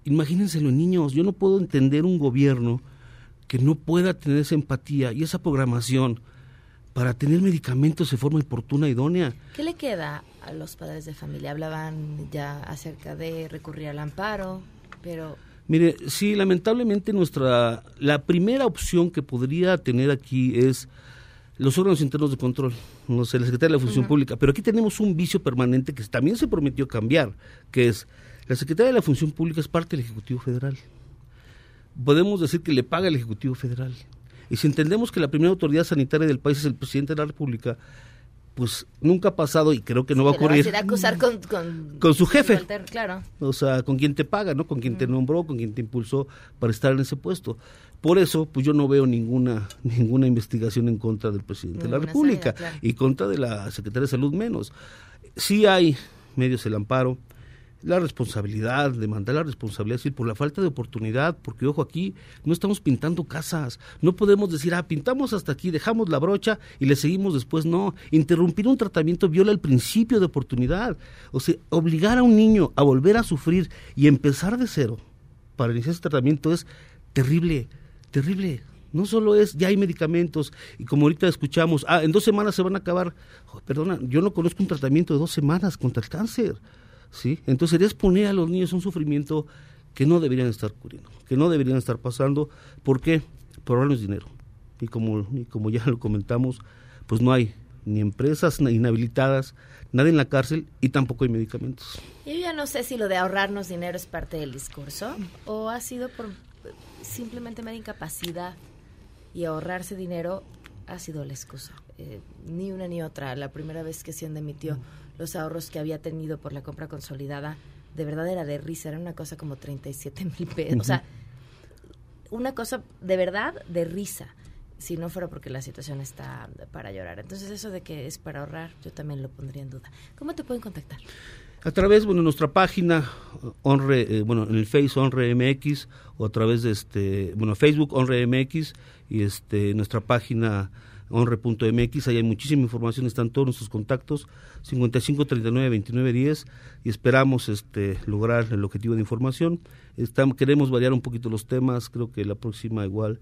Speaker 15: imagínense los niños, yo no puedo entender un gobierno que no pueda tener esa empatía y esa programación para tener medicamentos de forma oportuna, idónea.
Speaker 1: ¿Qué le queda a los padres de familia? Hablaban ya acerca de recurrir al amparo, pero...
Speaker 15: Mire, sí, lamentablemente nuestra, la primera opción que podría tener aquí es los órganos internos de control, no sé, la Secretaría de la Función Pública, pero aquí tenemos un vicio permanente que también se prometió cambiar, que es la Secretaría de la Función Pública es parte del Ejecutivo Federal. Podemos decir que le paga el Ejecutivo Federal. Y si entendemos que la primera autoridad sanitaria del país es el presidente de la República, pues nunca ha pasado y creo que no va a ocurrir.
Speaker 1: a acusar con,
Speaker 15: con, su jefe.
Speaker 1: claro.
Speaker 15: O sea, con quien te paga, ¿no? Con quien te nombró, con quien te impulsó para estar en ese puesto. Por eso, pues yo no veo ninguna ninguna investigación en contra del presidente de la República y contra de la Secretaría de Salud menos. Sí hay medios el amparo, la responsabilidad, demandar la responsabilidad, decir, por la falta de oportunidad, porque ojo, aquí no estamos pintando casas, no podemos decir, ah, pintamos hasta aquí, dejamos la brocha y le seguimos después, no, interrumpir un tratamiento viola el principio de oportunidad, o sea, obligar a un niño a volver a sufrir y empezar de cero para iniciar ese tratamiento es terrible, terrible. No solo es, ya hay medicamentos, y como ahorita escuchamos, ah, en dos semanas se van a acabar. perdona, yo no conozco un tratamiento de dos semanas contra el cáncer. ¿Sí? Entonces sería exponer a los niños un sufrimiento que no deberían estar ocurriendo, que no deberían estar pasando. ¿Por qué? Por ahorrarnos dinero. Y como, y como ya lo comentamos, pues no hay ni empresas inhabilitadas, nadie en la cárcel y tampoco hay medicamentos.
Speaker 1: Yo ya no sé si lo de ahorrarnos dinero es parte del discurso o ha sido por simplemente mera incapacidad y ahorrarse dinero ha sido la excusa. Eh, ni una ni otra. La primera vez que se emitió los ahorros que había tenido por la compra consolidada, de verdad era de risa, era una cosa como 37 mil pesos. O sea, una cosa de verdad de risa, si no fuera porque la situación está para llorar. Entonces eso de que es para ahorrar, yo también lo pondría en duda. ¿Cómo te pueden contactar?
Speaker 15: A través, bueno, nuestra página, Honre, eh, bueno, en el Face Honre MX, o a través de este, bueno, Facebook Honre MX, y este, nuestra página honre.mx, ahí hay muchísima información, están todos nuestros contactos, 55 39 29 10 y esperamos este lograr el objetivo de información. Estamos, queremos variar un poquito los temas, creo que la próxima igual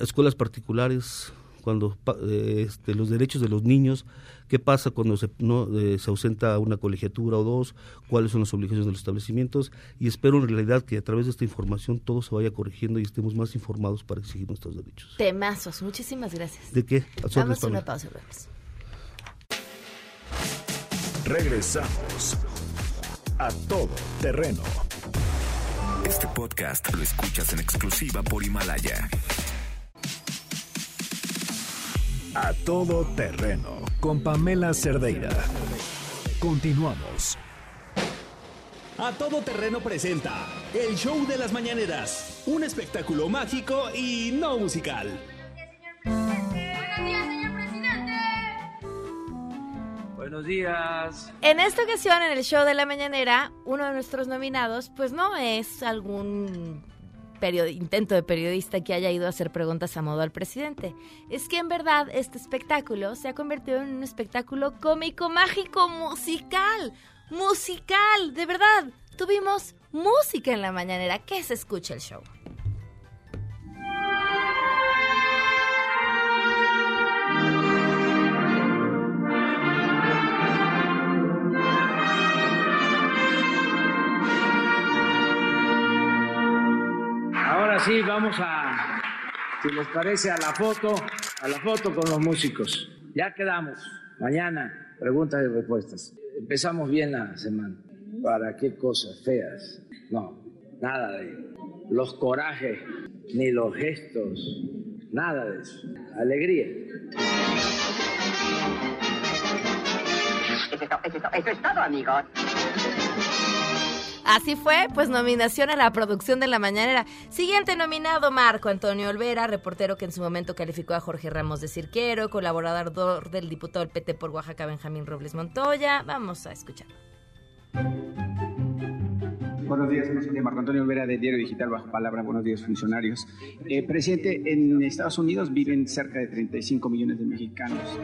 Speaker 15: escuelas particulares, cuando eh, este, los derechos de los niños, qué pasa cuando se, no, eh, se ausenta una colegiatura o dos, cuáles son las obligaciones de los establecimientos y espero en realidad que a través de esta información todo se vaya corrigiendo y estemos más informados para exigir nuestros derechos.
Speaker 1: Temazos, muchísimas gracias.
Speaker 15: ¿De qué?
Speaker 1: Vamos una pausa,
Speaker 11: Regresamos a todo terreno. Este podcast lo escuchas en exclusiva por Himalaya. A todo terreno con Pamela Cerdeira. Continuamos.
Speaker 16: A todo terreno presenta el show de las mañaneras, un espectáculo mágico y no musical.
Speaker 17: Buenos días, señor presidente.
Speaker 18: Buenos días.
Speaker 1: En esta ocasión, en el show de la mañanera, uno de nuestros nominados, pues no es algún intento de periodista que haya ido a hacer preguntas a modo al presidente. Es que en verdad este espectáculo se ha convertido en un espectáculo cómico, mágico, musical. Musical, de verdad. Tuvimos música en la mañanera. ¿Qué se escucha el show?
Speaker 18: Sí, vamos a, si les parece, a la foto, a la foto con los músicos. Ya quedamos. Mañana, preguntas y respuestas. Empezamos bien la semana. ¿Para qué cosas feas? No, nada de los corajes, ni los gestos, nada de eso. Alegría.
Speaker 19: Eso es, todo, amigos.
Speaker 1: Así fue, pues nominación a la producción de la mañanera. Siguiente nominado, Marco Antonio Olvera, reportero que en su momento calificó a Jorge Ramos de Cirquero, colaborador del diputado del PT por Oaxaca, Benjamín Robles Montoya. Vamos a escuchar.
Speaker 20: Buenos días, Marco Antonio Olvera de Diario Digital Bajo Palabra. Buenos días, funcionarios. Eh, presidente, en Estados Unidos viven cerca de 35 millones de mexicanos,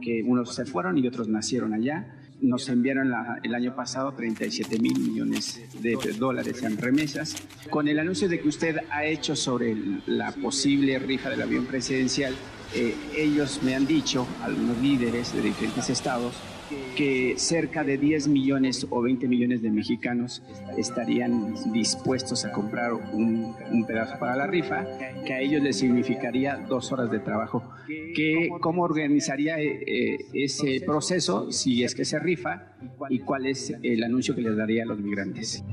Speaker 20: que unos se fueron y otros nacieron allá nos enviaron el año pasado 37 mil millones de dólares en remesas. Con el anuncio de que usted ha hecho sobre la posible rifa del avión presidencial, eh, ellos me han dicho, algunos líderes de diferentes estados, que cerca de 10 millones o 20 millones de mexicanos estarían dispuestos a comprar un, un pedazo para la rifa, que a ellos les significaría dos horas de trabajo. Que, ¿Cómo organizaría eh, eh, ese proceso si es que se rifa y cuál es el anuncio que les daría a los migrantes?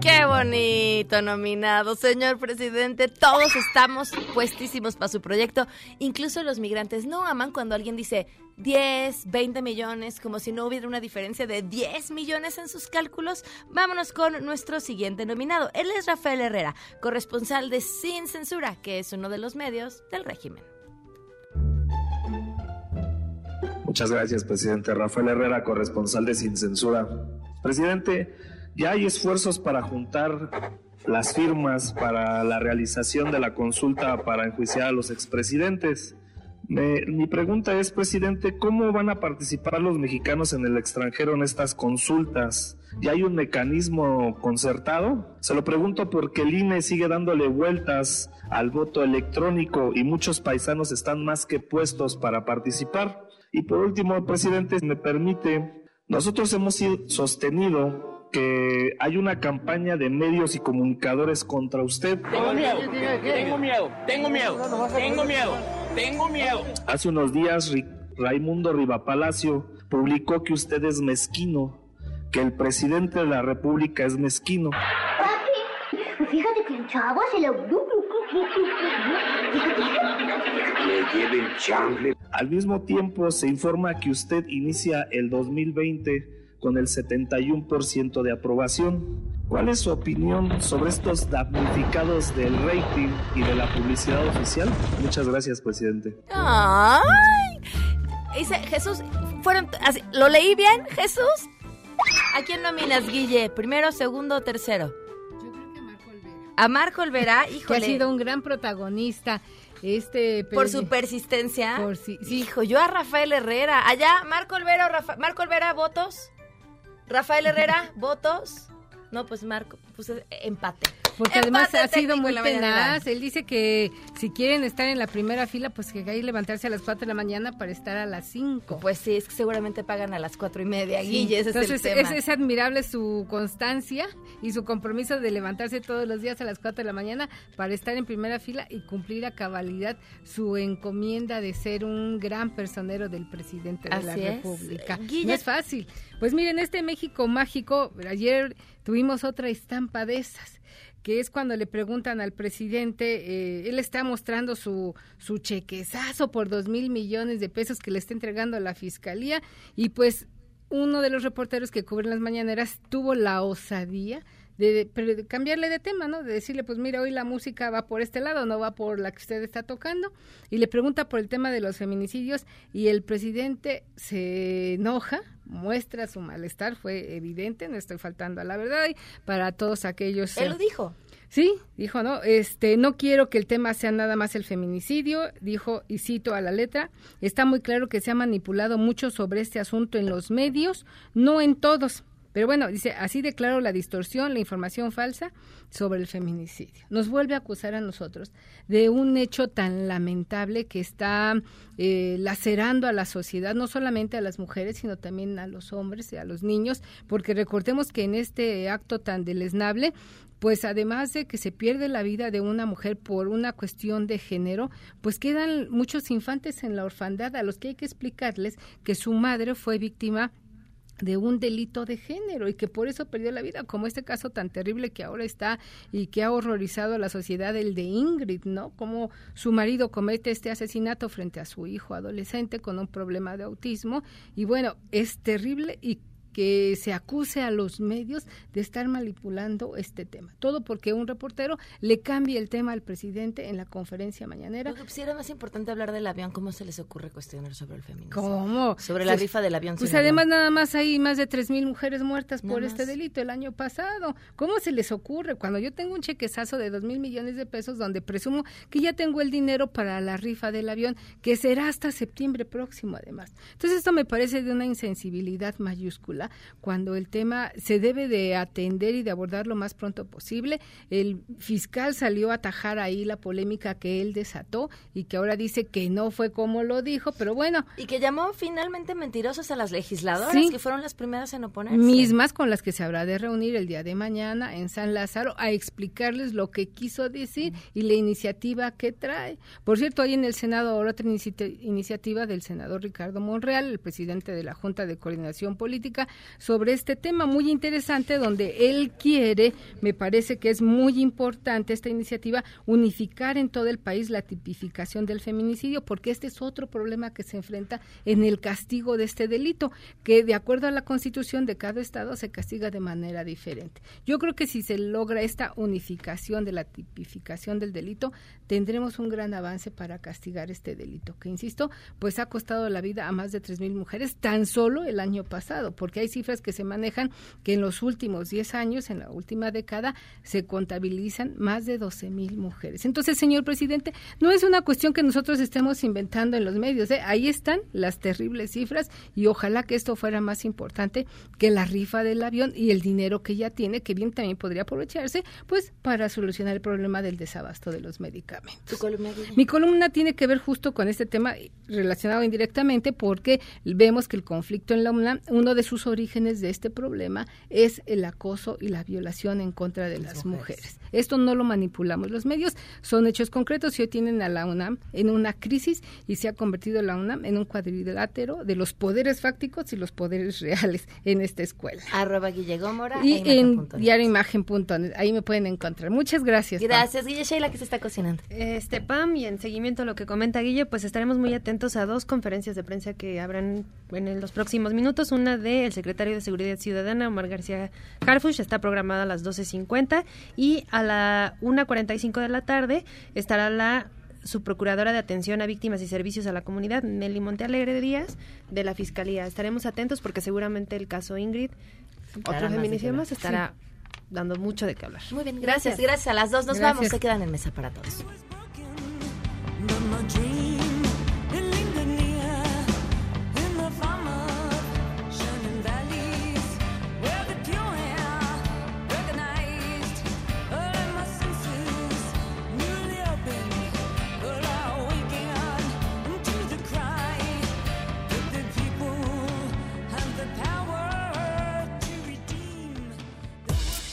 Speaker 1: Qué bonito nominado, señor presidente. Todos estamos puestísimos para su proyecto. Incluso los migrantes no aman cuando alguien dice 10, 20 millones, como si no hubiera una diferencia de 10 millones en sus cálculos. Vámonos con nuestro siguiente nominado. Él es Rafael Herrera, corresponsal de Sin Censura, que es uno de los medios del régimen.
Speaker 21: Muchas gracias, presidente. Rafael Herrera, corresponsal de Sin Censura. Presidente, ya hay esfuerzos para juntar las firmas para la realización de la consulta para enjuiciar a los expresidentes. Me- mi pregunta es, presidente, ¿cómo van a participar los mexicanos en el extranjero en estas consultas? ¿Ya hay un mecanismo concertado? Se lo pregunto porque el INE sigue dándole vueltas al voto electrónico y muchos paisanos están más que puestos para participar. Y por último, presidente, si me permite, nosotros hemos sostenido que hay una campaña de medios y comunicadores contra usted.
Speaker 22: Tengo miedo, tengo miedo, tengo miedo, tengo miedo, tengo miedo.
Speaker 21: Hace unos días Raimundo Rivapalacio publicó que usted es mezquino, que el presidente de la República es mezquino.
Speaker 17: Papi, fíjate que el chavo se lo...
Speaker 21: Le lleve el chanfle. Al mismo tiempo se informa que usted inicia el 2020 con el 71% de aprobación. ¿Cuál es su opinión sobre estos damnificados del rating y de la publicidad oficial? Muchas gracias, presidente.
Speaker 1: ¡Ay! Dice Jesús, fueron así, ¿lo leí bien, Jesús? ¿A quién nominas, Guille? ¿Primero, segundo o tercero? A Marco Olvera,
Speaker 23: que
Speaker 1: híjole.
Speaker 23: ha sido un gran protagonista. Este
Speaker 1: Por su persistencia.
Speaker 23: Por si- sí.
Speaker 1: Hijo, yo a Rafael Herrera. Allá, Marco Olvera, Rafa- Marco Olvera, votos. Rafael Herrera, votos. No, pues Marco, pues eh, empate.
Speaker 23: Porque además ha sido muy tenaz. Él dice que si quieren estar en la primera fila, pues que hay que levantarse a las 4 de la mañana para estar a las 5.
Speaker 1: Pues sí, es que seguramente pagan a las cuatro y media, Guille, ese
Speaker 23: Entonces
Speaker 1: es el tema.
Speaker 23: es, es admirable su constancia y su compromiso de levantarse todos los días a las 4 de la mañana para estar en primera fila y cumplir a cabalidad su encomienda de ser un gran personero del presidente de la
Speaker 1: es.
Speaker 23: República.
Speaker 1: Guille-
Speaker 23: No es fácil. Pues miren, este México mágico, ayer tuvimos otra estampa de esas que es cuando le preguntan al presidente, eh, él está mostrando su, su chequezazo por dos mil millones de pesos que le está entregando a la fiscalía y pues uno de los reporteros que cubren las mañaneras tuvo la osadía de, de- cambiarle de tema, ¿no? De decirle, pues mira, hoy la música va por este lado, no va por la que usted está tocando. Y le pregunta por el tema de los feminicidios y el presidente se enoja, muestra su malestar, fue evidente, no estoy faltando a la verdad, y para todos aquellos...
Speaker 1: Él lo dijo.
Speaker 23: Sí, dijo, no, este, no quiero que el tema sea nada más el feminicidio, dijo, y cito a la letra, está muy claro que se ha manipulado mucho sobre este asunto en los medios, no en todos. Pero bueno, dice, así declaro la distorsión, la información falsa sobre el feminicidio. Nos vuelve a acusar a nosotros de un hecho tan lamentable que está eh, lacerando a la sociedad, no solamente a las mujeres, sino también a los hombres y a los niños, porque recordemos que en este acto tan deleznable, pues además de que se pierde la vida de una mujer por una cuestión de género, pues quedan muchos infantes en la orfandad a los que hay que explicarles que su madre fue víctima de un delito de género y que por eso perdió la vida, como este caso tan terrible que ahora está y que ha horrorizado a la sociedad, el de Ingrid, ¿no? Como su marido comete este asesinato frente a su hijo adolescente con un problema de autismo y bueno, es terrible y que se acuse a los medios de estar manipulando este tema. Todo porque un reportero le cambia el tema al presidente en la conferencia mañanera.
Speaker 1: Que pues era más importante hablar del avión, ¿cómo se les ocurre cuestionar sobre el feminismo?
Speaker 23: ¿Cómo?
Speaker 1: Sobre la
Speaker 23: Pues-
Speaker 1: rifa del avión.
Speaker 23: Pues además
Speaker 1: avión.
Speaker 23: nada más hay más de tres mil mujeres muertas por este delito el año pasado. ¿Cómo se les ocurre? Cuando yo tengo un chequezazo de dos mil millones de pesos donde presumo que ya tengo el dinero para la rifa del avión, que será hasta septiembre próximo además. Entonces esto me parece de una insensibilidad mayúscula cuando el tema se debe de atender y de abordar lo más pronto posible. El fiscal salió a atajar ahí la polémica que él desató y que ahora dice que no fue como lo dijo, pero bueno.
Speaker 1: Y que llamó finalmente mentirosas a las legisladoras, que fueron las primeras en oponerse.
Speaker 23: Mismas con las que se habrá de reunir el día de mañana en San Lázaro a explicarles lo que quiso decir y la iniciativa que trae. Por cierto, hay en el Senado ahora otra iniciativa del senador Ricardo Monreal, el presidente de la Junta de Coordinación Política, sobre este tema muy interesante donde él quiere, me parece que es muy importante esta iniciativa, unificar en todo el país la tipificación del feminicidio, porque este es otro problema que se enfrenta en el castigo de este delito, que de acuerdo a la constitución de cada estado se castiga de manera diferente. Yo creo que si se logra esta unificación de la tipificación del delito, tendremos un gran avance para castigar este delito, que insisto, pues ha costado la vida a más de 3.000 mujeres tan solo el año pasado, porque hay cifras que se manejan que en los últimos 10 años, en la última década, se contabilizan más de 12.000 mujeres. Entonces, señor presidente, no es una cuestión que nosotros estemos inventando en los medios, ¿eh? ahí están las terribles cifras y ojalá que esto fuera más importante que la rifa del avión y el dinero que ya tiene, que bien también podría aprovecharse, pues para solucionar el problema del desabasto de los medicamentos. Mi columna tiene que ver justo con este tema relacionado indirectamente porque vemos que el conflicto en la UNAM, uno de sus orígenes de este problema es el acoso y la violación en contra de las, mujeres. Esto no lo manipulamos los medios, son hechos concretos y hoy tienen a la UNAM en una crisis y se ha convertido la UNAM en un cuadrilátero de los poderes fácticos y los poderes reales en esta escuela.
Speaker 1: Arroba Guille Gómora
Speaker 23: y e en diarioimagen.net, ahí me pueden encontrar. Muchas gracias.
Speaker 1: Gracias, Guille Sheila, que se está cocinando.
Speaker 24: Este, Pam, y en seguimiento a lo que comenta Guille, pues estaremos muy atentos a dos conferencias de prensa que habrán en los próximos minutos. Una del secretario de Seguridad Ciudadana, Omar García Harfush, está programada a las 12.50 y a la 1.45 de la tarde estará la subprocuradora de atención a víctimas y servicios a la comunidad, Nelly Montealegre Díaz, de la Fiscalía. Estaremos atentos porque seguramente el caso Ingrid, otro feminicidio más, estará dando mucho de qué hablar.
Speaker 1: Muy bien, gracias, gracias, a las dos. Nos vamos, se quedan en mesa para todos.